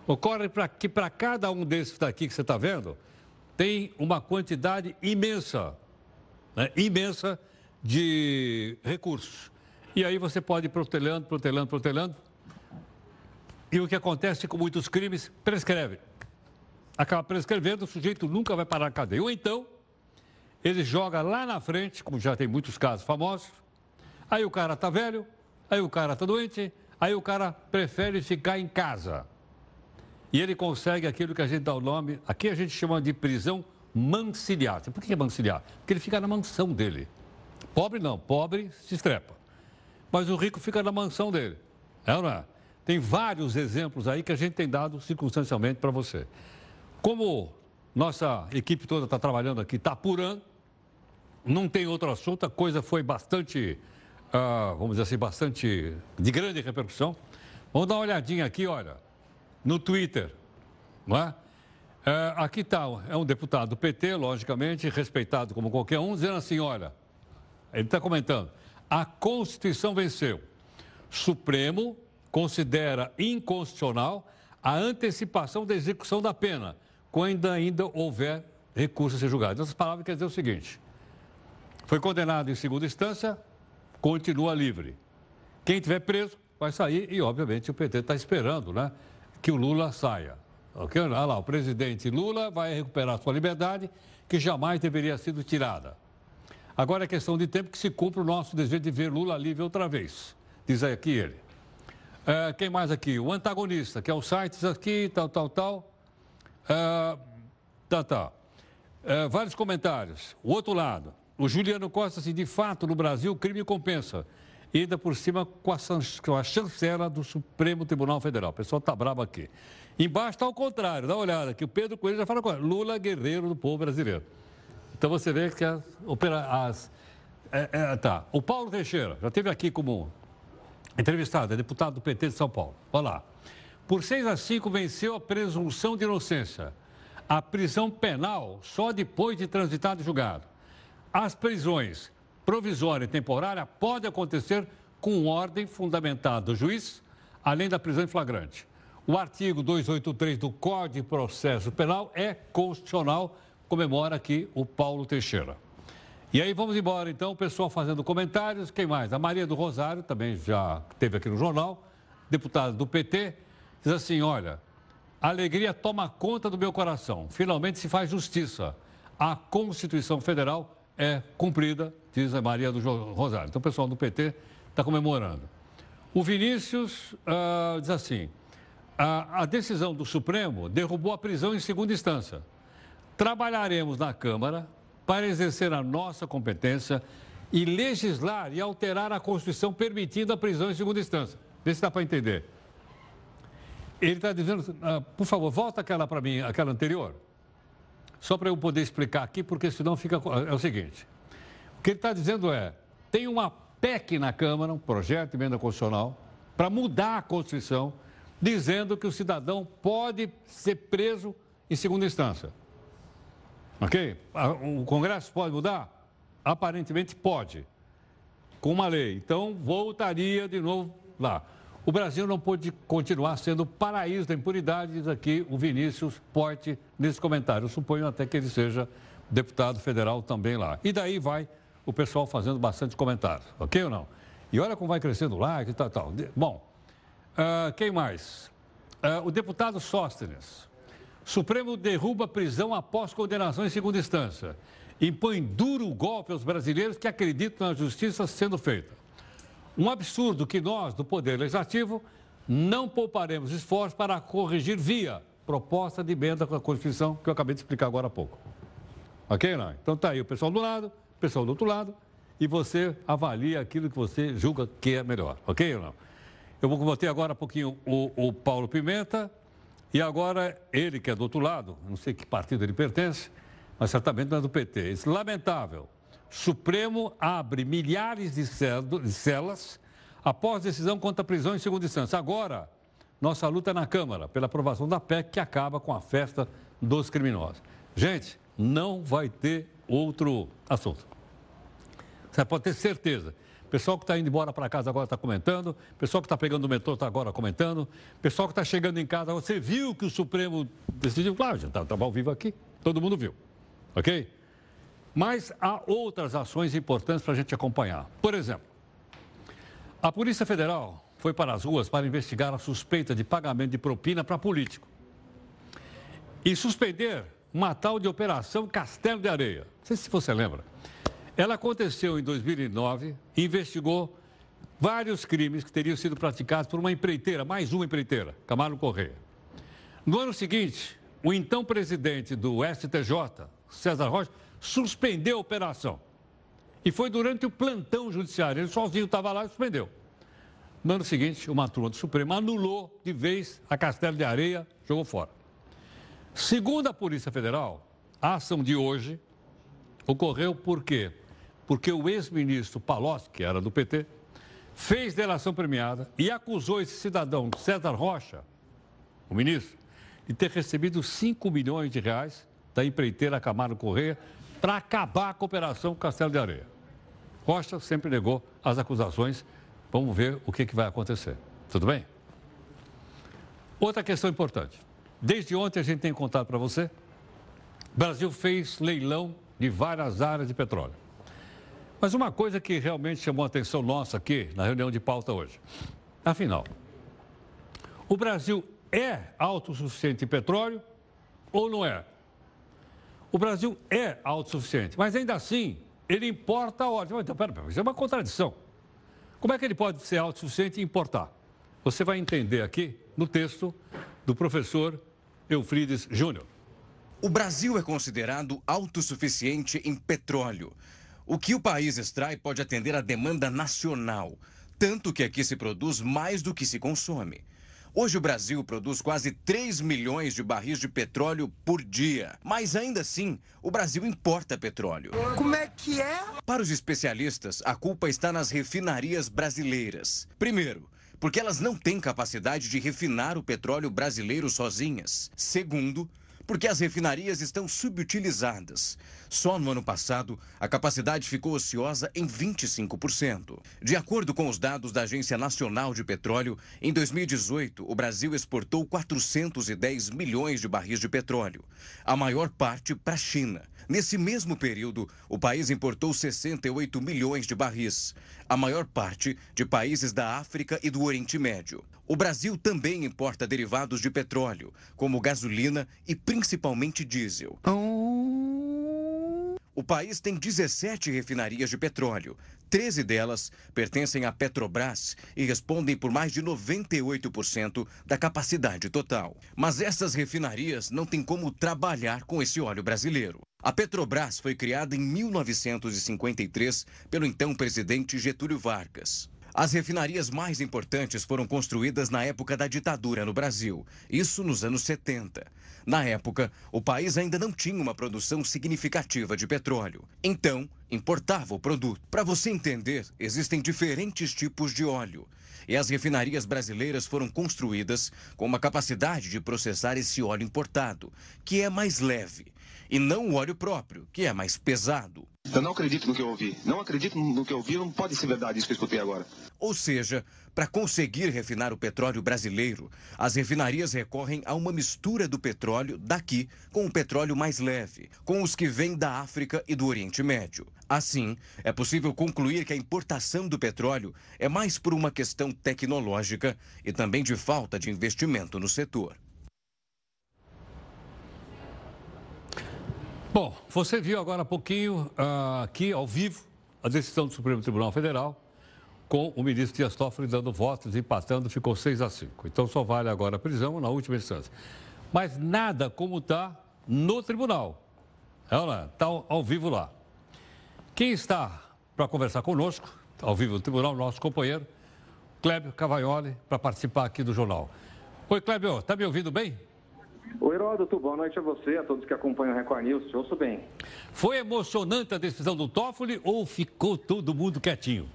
Ocorre pra, que para cada um desses daqui que você está vendo, tem uma quantidade imensa, né, imensa de recursos. E aí você pode ir protelando, protelando, protelando. E o que acontece com muitos crimes, prescreve acaba prescrevendo, o sujeito nunca vai parar na cadeia. Ou então, ele joga lá na frente, como já tem muitos casos famosos, aí o cara está velho, aí o cara está doente, aí o cara prefere ficar em casa. E ele consegue aquilo que a gente dá o nome, aqui a gente chama de prisão mansiliar. Por que é mansiliar? Porque ele fica na mansão dele. Pobre não, pobre se estrepa. Mas o rico fica na mansão dele. É ou não é? Tem vários exemplos aí que a gente tem dado circunstancialmente para você. Como nossa equipe toda está trabalhando aqui, está apurando, não tem outro assunto, a coisa foi bastante, uh, vamos dizer assim, bastante de grande repercussão. Vamos dar uma olhadinha aqui, olha, no Twitter, não é? é aqui está, é um deputado do PT, logicamente, respeitado como qualquer um, dizendo assim, olha, ele está comentando, a Constituição venceu. Supremo considera inconstitucional a antecipação da execução da pena quando ainda houver recurso a ser julgado. Essas palavras quer dizer o seguinte: foi condenado em segunda instância, continua livre. Quem tiver preso, vai sair e, obviamente, o PT está esperando né, que o Lula saia. Okay? Olha lá, o presidente Lula vai recuperar sua liberdade, que jamais deveria sido tirada. Agora é questão de tempo que se cumpra o nosso desejo de ver Lula livre outra vez, diz aqui ele. É, quem mais aqui? O antagonista, que é o site aqui, tal, tal, tal. É, tá, tá. É, vários comentários. O outro lado. O Juliano Costa, assim, de fato, no Brasil, o crime compensa. E ainda por cima com a, com a chancela do Supremo Tribunal Federal. O pessoal está bravo aqui. Embaixo está ao contrário, dá uma olhada, que o Pedro Coelho já fala com Lula, guerreiro do povo brasileiro. Então você vê que as. as é, é, tá. O Paulo Teixeira, já esteve aqui como entrevistado, é deputado do PT de São Paulo. Olha lá. Por 6 a 5 venceu a presunção de inocência. A prisão penal só depois de transitado e julgado. As prisões provisória e temporária podem acontecer com ordem fundamentada do juiz, além da prisão em flagrante. O artigo 283 do Código de Processo Penal é constitucional, comemora aqui o Paulo Teixeira. E aí vamos embora, então, o pessoal fazendo comentários. Quem mais? A Maria do Rosário, também já esteve aqui no jornal, deputada do PT, diz assim: olha, a alegria toma conta do meu coração. Finalmente se faz justiça. A Constituição Federal é cumprida, diz a Maria do Rosário. Então o pessoal do PT está comemorando. O Vinícius uh, diz assim: a, a decisão do Supremo derrubou a prisão em segunda instância. Trabalharemos na Câmara para exercer a nossa competência e legislar e alterar a Constituição permitindo a prisão em segunda instância. Vê se dá para entender. Ele está dizendo, uh, por favor, volta aquela para mim, aquela anterior. Só para eu poder explicar aqui, porque senão fica. É o seguinte: o que ele está dizendo é: tem uma PEC na Câmara, um projeto de emenda constitucional, para mudar a Constituição, dizendo que o cidadão pode ser preso em segunda instância. Ok? O Congresso pode mudar? Aparentemente pode, com uma lei. Então, voltaria de novo lá. O Brasil não pode continuar sendo o paraíso da impunidade, diz aqui o Vinícius Porte nesse comentário. Eu suponho até que ele seja deputado federal também lá. E daí vai o pessoal fazendo bastante comentários, ok ou não? E olha como vai crescendo o like e tal, tal. Bom, uh, quem mais? Uh, o deputado Sóstenes. Supremo derruba prisão após condenação em segunda instância. Impõe duro golpe aos brasileiros que acreditam na justiça sendo feita. Um absurdo que nós, do Poder Legislativo, não pouparemos esforços para corrigir via proposta de emenda com a Constituição, que eu acabei de explicar agora há pouco. Ok, não? Então tá aí o pessoal do lado, pessoal do outro lado, e você avalia aquilo que você julga que é melhor. Ok ou não? Eu vou botar agora um pouquinho o, o Paulo Pimenta, e agora ele que é do outro lado, não sei que partido ele pertence, mas certamente não é do PT. Isso, lamentável Supremo abre milhares de celas após decisão contra a prisão em segunda instância. Agora, nossa luta é na Câmara pela aprovação da PEC que acaba com a festa dos criminosos. Gente, não vai ter outro assunto. Você pode ter certeza. Pessoal que está indo embora para casa agora está comentando. Pessoal que está pegando o metrô está agora comentando. Pessoal que está chegando em casa, você viu que o Supremo decidiu? Claro, já estava tá, ao vivo aqui. Todo mundo viu. Ok? Mas há outras ações importantes para a gente acompanhar. Por exemplo, a Polícia Federal foi para as ruas para investigar a suspeita de pagamento de propina para político. E suspender uma tal de Operação Castelo de Areia. Não sei se você lembra. Ela aconteceu em 2009 e investigou vários crimes que teriam sido praticados por uma empreiteira, mais uma empreiteira, Camargo Correia. No ano seguinte, o então presidente do STJ, César Rocha, suspendeu a operação. E foi durante o plantão judiciário. Ele sozinho estava lá e suspendeu. No ano seguinte, uma turma do Supremo anulou de vez a Castelo de Areia, jogou fora. Segundo a Polícia Federal, a ação de hoje ocorreu por quê? Porque o ex-ministro Palocci, que era do PT, fez delação premiada e acusou esse cidadão, César Rocha, o ministro, de ter recebido 5 milhões de reais da empreiteira Camargo Correia para acabar com a Operação Castelo de Areia. Costa sempre negou as acusações. Vamos ver o que, que vai acontecer. Tudo bem? Outra questão importante. Desde ontem a gente tem contado para você. O Brasil fez leilão de várias áreas de petróleo. Mas uma coisa que realmente chamou a atenção nossa aqui na reunião de pauta hoje. Afinal, o Brasil é autossuficiente em petróleo ou não é? O Brasil é autossuficiente, mas ainda assim ele importa óleo. Então, pera, pera, isso é uma contradição. Como é que ele pode ser autossuficiente e importar? Você vai entender aqui no texto do professor Eufrides Júnior. O Brasil é considerado autossuficiente em petróleo. O que o país extrai pode atender à demanda nacional, tanto que aqui se produz mais do que se consome. Hoje o Brasil produz quase 3 milhões de barris de petróleo por dia. Mas ainda assim, o Brasil importa petróleo. Como é que é? Para os especialistas, a culpa está nas refinarias brasileiras. Primeiro, porque elas não têm capacidade de refinar o petróleo brasileiro sozinhas. Segundo, porque as refinarias estão subutilizadas. Só no ano passado, a capacidade ficou ociosa em 25%. De acordo com os dados da Agência Nacional de Petróleo, em 2018, o Brasil exportou 410 milhões de barris de petróleo, a maior parte para a China. Nesse mesmo período, o país importou 68 milhões de barris, a maior parte de países da África e do Oriente Médio. O Brasil também importa derivados de petróleo, como gasolina e principalmente diesel. O país tem 17 refinarias de petróleo. 13 delas pertencem à Petrobras e respondem por mais de 98% da capacidade total. Mas essas refinarias não têm como trabalhar com esse óleo brasileiro. A Petrobras foi criada em 1953 pelo então presidente Getúlio Vargas. As refinarias mais importantes foram construídas na época da ditadura no Brasil, isso nos anos 70. Na época, o país ainda não tinha uma produção significativa de petróleo. Então, importava o produto. Para você entender, existem diferentes tipos de óleo. E as refinarias brasileiras foram construídas com uma capacidade de processar esse óleo importado, que é mais leve, e não o óleo próprio, que é mais pesado. Eu não acredito no que eu ouvi. Não acredito no que eu ouvi, não pode ser verdade isso que eu escutei agora. Ou seja, para conseguir refinar o petróleo brasileiro, as refinarias recorrem a uma mistura do petróleo daqui com o petróleo mais leve, com os que vêm da África e do Oriente Médio. Assim, é possível concluir que a importação do petróleo é mais por uma questão tecnológica e também de falta de investimento no setor. Bom, você viu agora há pouquinho, uh, aqui ao vivo, a decisão do Supremo Tribunal Federal, com o ministro Dias Toffoli dando votos, empatando, ficou 6 a 5. Então só vale agora a prisão na última instância. Mas nada como está no tribunal. Está ao vivo lá. Quem está para conversar conosco, ao vivo no tribunal, nosso companheiro, Clébio Cavaioli, para participar aqui do jornal. Oi, Clébio, está me ouvindo bem? Oi, Heródoto, boa noite a você, a todos que acompanham o Record News. Te ouço bem. Foi emocionante a decisão do Toffoli ou ficou todo mundo quietinho?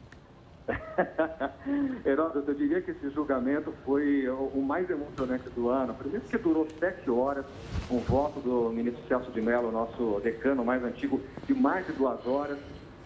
<laughs> Heródoto, eu diria que esse julgamento foi o mais emocionante do ano. Primeiro que durou sete horas, um voto do ministro Celso de Mello, nosso decano mais antigo, de mais de duas horas,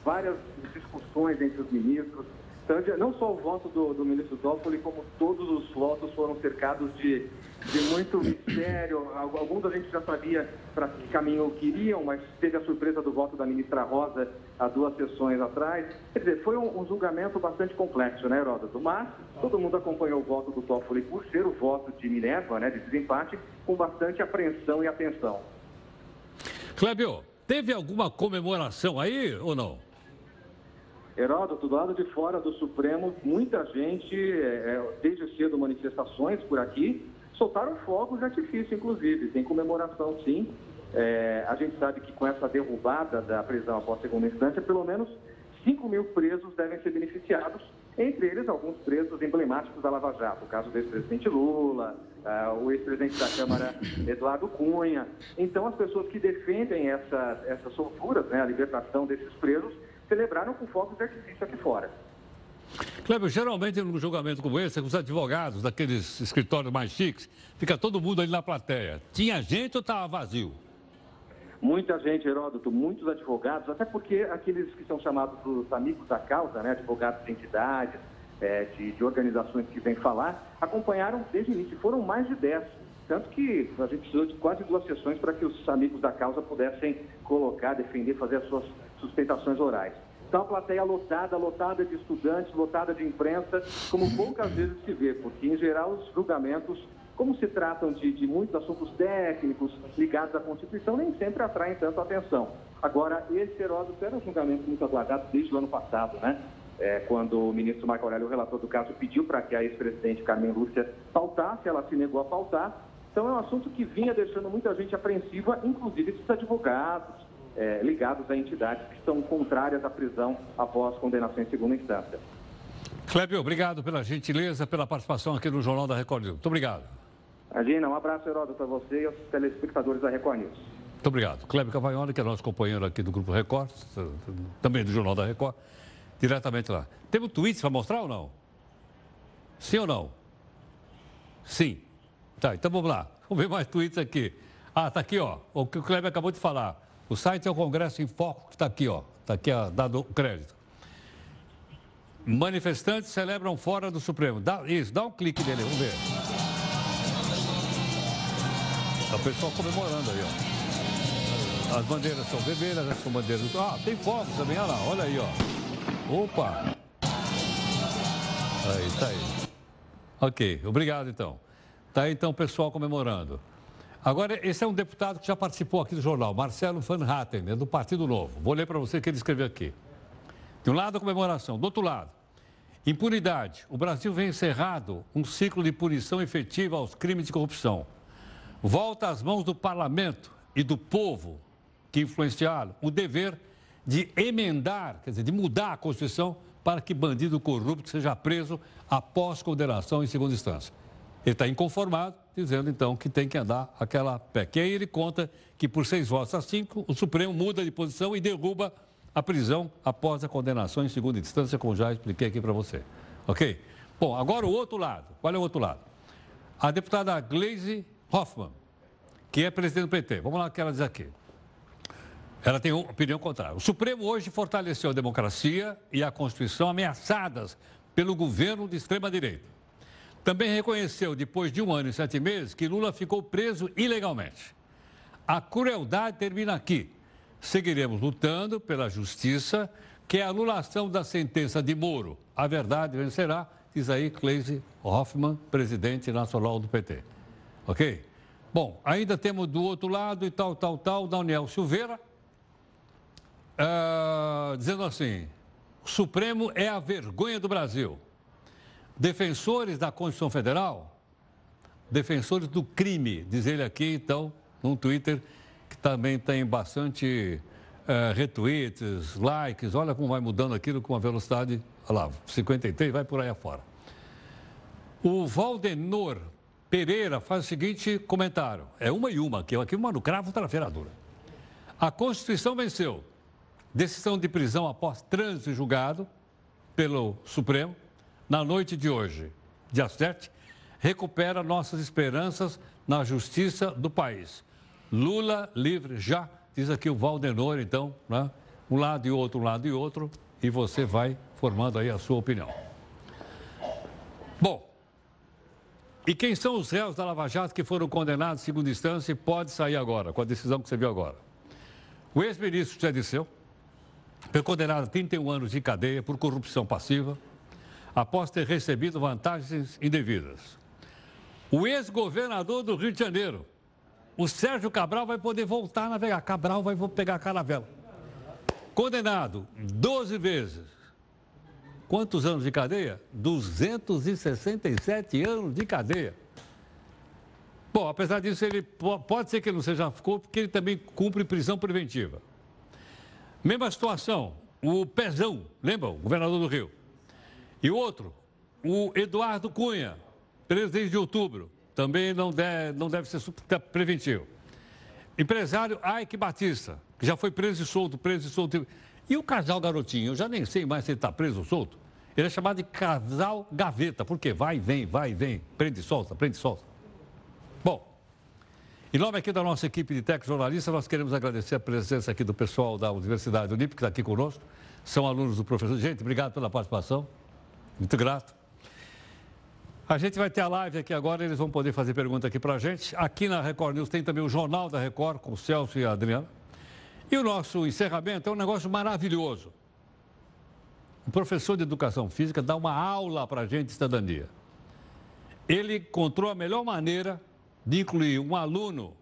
várias discussões entre os ministros, então, não só o voto do, do ministro Toffoli, como todos os votos foram cercados de, de muito mistério. Alguns a gente já sabia para que caminho queriam, mas teve a surpresa do voto da ministra Rosa há duas sessões atrás. Quer dizer, foi um, um julgamento bastante complexo, né, Heródoto? Mas todo mundo acompanhou o voto do Toffoli por ser o voto de Minerva, né, de desempate, com bastante apreensão e atenção. Clébio, teve alguma comemoração aí ou não? Heródoto, do lado de fora do Supremo, muita gente, é, é, desde cedo manifestações por aqui, soltaram fogos de artifício, inclusive. Tem comemoração, sim. É, a gente sabe que com essa derrubada da prisão após segunda instância, pelo menos 5 mil presos devem ser beneficiados, entre eles alguns presos emblemáticos da Lava Jato, o caso do ex-presidente Lula, uh, o ex-presidente da Câmara Eduardo Cunha. Então, as pessoas que defendem essa, essas solturas, né, a libertação desses presos, celebraram com fogos de artifício aqui fora. Cleber, geralmente num julgamento como esse, os advogados daqueles escritórios mais chiques, fica todo mundo ali na plateia. Tinha gente ou estava vazio? Muita gente, Heródoto, muitos advogados, até porque aqueles que são chamados dos amigos da causa, né, advogados de entidades, é, de, de, organizações que vêm falar, acompanharam desde o início. Foram mais de 10. Tanto que a gente precisou de quase duas sessões para que os amigos da causa pudessem colocar, defender, fazer as suas sustentações orais. Está uma plateia lotada, lotada de estudantes, lotada de imprensa, como poucas vezes se vê, porque, em geral, os julgamentos, como se tratam de, de muitos assuntos técnicos ligados à Constituição, nem sempre atraem tanto atenção. Agora, esse Heródoto era um julgamento muito aguardado desde o ano passado, né? É, quando o ministro Marco Aurélio, o relator do caso, pediu para que a ex-presidente Carmen Lúcia faltasse, ela se negou a faltar. Então, é um assunto que vinha deixando muita gente apreensiva, inclusive esses advogados é, ligados a entidades que são contrárias à prisão após condenação em segunda instância. Clébio, obrigado pela gentileza, pela participação aqui no Jornal da Record News. Muito obrigado. Imagina, um abraço, Heródoto, para você e aos telespectadores da Record News. Muito obrigado. Clébio Cavagnoli, que é nosso companheiro aqui do Grupo Record, também do Jornal da Record, diretamente lá. Temos tweets para mostrar ou não? Sim ou não? Sim. Tá, então vamos lá. Vamos ver mais tweets aqui. Ah, tá aqui, ó. O que o Clébio acabou de falar. O site é o Congresso em Foco, que está aqui, ó. Está aqui, ó, dado crédito. Manifestantes celebram fora do Supremo. Dá, isso, dá um clique nele, vamos ver. Tá o pessoal comemorando aí, ó. As bandeiras são vermelhas, essas são bandeiras. Ah, tem fogos também, olha lá, olha aí, ó. Opa! Aí, tá aí. Ok, obrigado então. Tá aí então o pessoal comemorando. Agora, esse é um deputado que já participou aqui do jornal, Marcelo Van Hatten, é do Partido Novo. Vou ler para você o que ele escreveu aqui. De um lado, a comemoração. Do outro lado, impunidade. O Brasil vem encerrado um ciclo de punição efetiva aos crimes de corrupção. Volta às mãos do parlamento e do povo que influenciaram o dever de emendar, quer dizer, de mudar a Constituição para que bandido corrupto seja preso após condenação em segunda instância. Ele está inconformado, dizendo então que tem que andar aquela PEC. E aí ele conta que por seis votos a cinco, o Supremo muda de posição e derruba a prisão após a condenação em segunda instância, como já expliquei aqui para você. Ok? Bom, agora o outro lado. Qual é o outro lado? A deputada Gleisi Hoffmann, que é presidente do PT. Vamos lá o que ela diz aqui. Ela tem uma opinião contrária. O Supremo hoje fortaleceu a democracia e a Constituição ameaçadas pelo governo de extrema-direita. Também reconheceu, depois de um ano e sete meses, que Lula ficou preso ilegalmente. A crueldade termina aqui. Seguiremos lutando pela justiça, que é a anulação da sentença de Moro. A verdade vencerá, diz aí Cleise Hoffmann, presidente nacional do PT. Ok? Bom, ainda temos do outro lado e tal, tal, tal, Daniel Silveira, uh, dizendo assim: o Supremo é a vergonha do Brasil. Defensores da Constituição Federal, defensores do crime, diz ele aqui, então, num Twitter que também tem bastante uh, retweets, likes. Olha como vai mudando aquilo com uma velocidade, olha lá, 53, vai por aí afora. O Valdenor Pereira faz o seguinte comentário. É uma e uma, que aqui uma no cravo, outra na feradura. A Constituição venceu. Decisão de prisão após trânsito julgado pelo Supremo na noite de hoje, dia 7, recupera nossas esperanças na justiça do país. Lula livre já, diz aqui o Valdenor, então, né? um lado e outro, um lado e outro, e você vai formando aí a sua opinião. Bom, e quem são os réus da Lava Jato que foram condenados em segunda instância e pode sair agora, com a decisão que você viu agora? O ex-ministro Zé Disseu foi condenado a 31 anos de cadeia por corrupção passiva, após ter recebido vantagens indevidas. O ex-governador do Rio de Janeiro, o Sérgio Cabral, vai poder voltar a navegar. Cabral vai pegar a caravela. Condenado 12 vezes Quantos anos de cadeia? 267 anos de cadeia. Bom, apesar disso, ele pode ser que ele não seja ficou, porque ele também cumpre prisão preventiva. Mesma situação, o Pezão, lembra? O governador do Rio. E outro, o Eduardo Cunha, presidente de outubro, também não deve, não deve ser preventivo. Empresário Ike Batista, que já foi preso e solto, preso e solto. E o casal garotinho, eu já nem sei mais se ele está preso ou solto. Ele é chamado de casal gaveta, porque vai e vem, vai e vem, prende e solta, prende e solta. Bom, em nome aqui da nossa equipe de técnicos jornalistas, nós queremos agradecer a presença aqui do pessoal da Universidade Unip, que está aqui conosco. São alunos do professor. Gente, obrigado pela participação. Muito grato. A gente vai ter a live aqui agora, eles vão poder fazer pergunta aqui para a gente. Aqui na Record News tem também o Jornal da Record, com o Celso e a Adriana. E o nosso encerramento é um negócio maravilhoso. um professor de educação física dá uma aula para a gente de cidadania. Ele encontrou a melhor maneira de incluir um aluno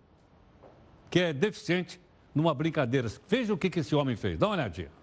que é deficiente numa brincadeira. Veja o que esse homem fez. Dá uma olhadinha.